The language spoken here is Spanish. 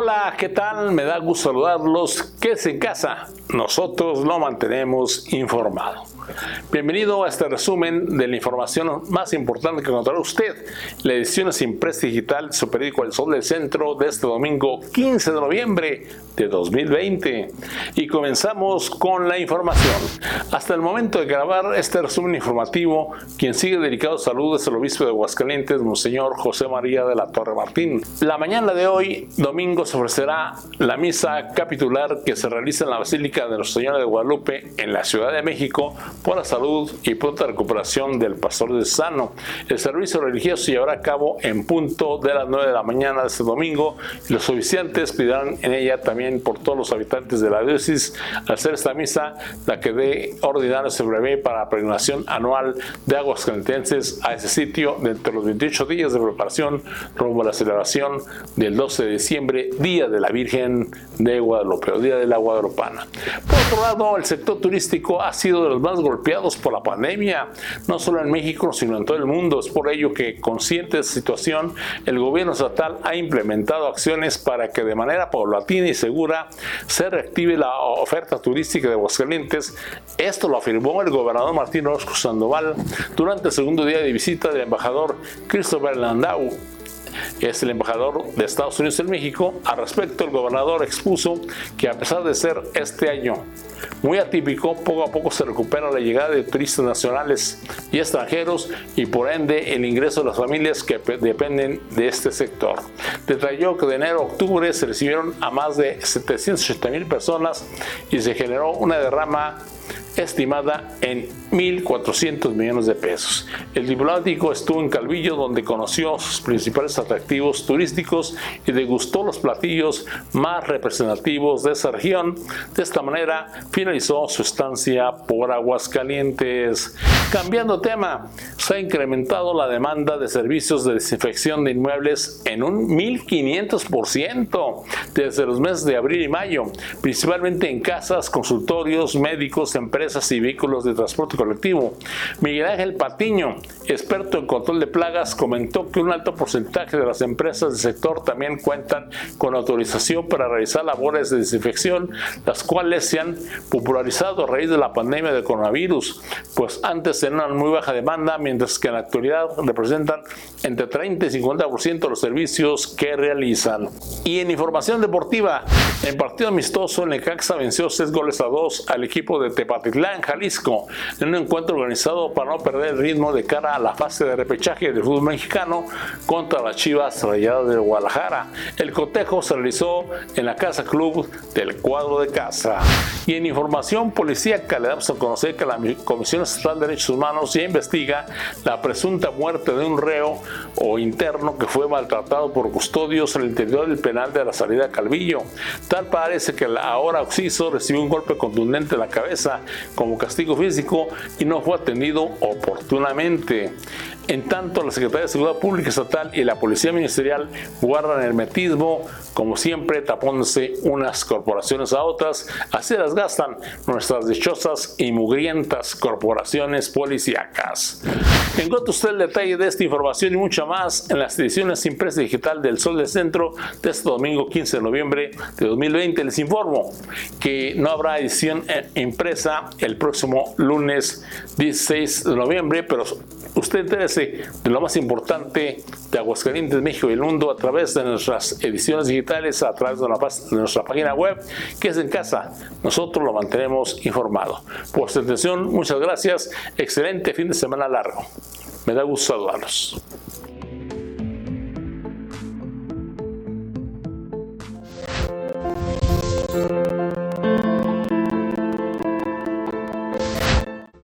Hola, ¿qué tal? Me da gusto saludarlos. ¿Qué es en casa? Nosotros lo mantenemos informado. Bienvenido a este resumen de la información más importante que encontrará usted. La edición es impresa digital de su periódico El Sol del Centro de este domingo 15 de noviembre de 2020. Y comenzamos con la información. Hasta el momento de grabar este resumen informativo, quien sigue dedicado salud es el obispo de Aguascalientes, Monseñor José María de la Torre Martín. La mañana de hoy, domingo, se ofrecerá la misa capitular que se realiza en la Basílica de Nuestra Señora de Guadalupe en la Ciudad de México por la salud y pronta recuperación del pastor de Sano. El servicio religioso se llevará a cabo en punto de las 9 de la mañana de este domingo los oficiantes pedirán en ella también por todos los habitantes de la diócesis hacer esta misa, la que dé ordinario se prevé para la peregrinación anual de aguas calentenses a ese sitio dentro de los 28 días de preparación rumbo a la celebración del 12 de diciembre, Día de la Virgen de Guadalupe o Día de la Guadalupana. Por otro lado, el sector turístico ha sido de los más golpeados por la pandemia, no solo en México, sino en todo el mundo. Es por ello que, consciente de esta situación, el gobierno estatal ha implementado acciones para que de manera paulatina y segura se reactive la oferta turística de Aguascalientes. Esto lo afirmó el gobernador Martín Orozco Sandoval durante el segundo día de visita del embajador Christopher Landau es el embajador de Estados Unidos en México. Al respecto, el gobernador expuso que a pesar de ser este año muy atípico, poco a poco se recupera la llegada de turistas nacionales y extranjeros y por ende el ingreso de las familias que dependen de este sector. Detalló que de enero a octubre se recibieron a más de 780 mil personas y se generó una derrama estimada en 1.400 millones de pesos. El diplomático estuvo en Calvillo donde conoció sus principales atractivos turísticos y degustó los platillos más representativos de esa región. De esta manera finalizó su estancia por Aguascalientes. Cambiando tema, se ha incrementado la demanda de servicios de desinfección de inmuebles en un 1.500% desde los meses de abril y mayo, principalmente en casas, consultorios, médicos, empresas y vehículos de transporte colectivo. Miguel Ángel Patiño, experto en control de plagas, comentó que un alto porcentaje de las empresas del sector también cuentan con autorización para realizar labores de desinfección, las cuales se han popularizado a raíz de la pandemia de coronavirus, pues antes tener una muy baja demanda, mientras que en la actualidad representan entre 30 y 50% de los servicios que realizan. Y en información deportiva, en partido amistoso, Necaxa venció 6 goles a 2 al equipo de Tepatitlán, Jalisco, en un encuentro organizado para no perder el ritmo de cara a la fase de repechaje del fútbol mexicano contra las Chivas Rayadas de Guadalajara. El cotejo se realizó en la Casa Club del cuadro de casa. Y en información policíaca le damos a conocer que la Comisión Estatal de Derechos Humanos ya investiga la presunta muerte de un reo o interno que fue maltratado por custodios el interior del penal de la salida Calvillo. Tal parece que el ahora Oxiso recibió un golpe contundente en la cabeza como castigo físico y no fue atendido oportunamente. En tanto, la Secretaría de Seguridad Pública Estatal y la Policía Ministerial guardan el metismo, como siempre, tapándose unas corporaciones a otras. Así las gastan nuestras dichosas y mugrientas corporaciones policíacas. Encuentra usted el detalle de esta información y mucha más en las ediciones impresa digital del Sol del Centro de este domingo 15 de noviembre de 2020. Les informo que no habrá edición eh, impresa el próximo lunes 16 de noviembre, pero usted de lo más importante de Aguascalientes, México y el mundo a través de nuestras ediciones digitales, a través de, de nuestra página web, que es en casa. Nosotros lo mantenemos informado. Por su atención, muchas gracias. Excelente fin de semana largo. Me da gusto saludarlos.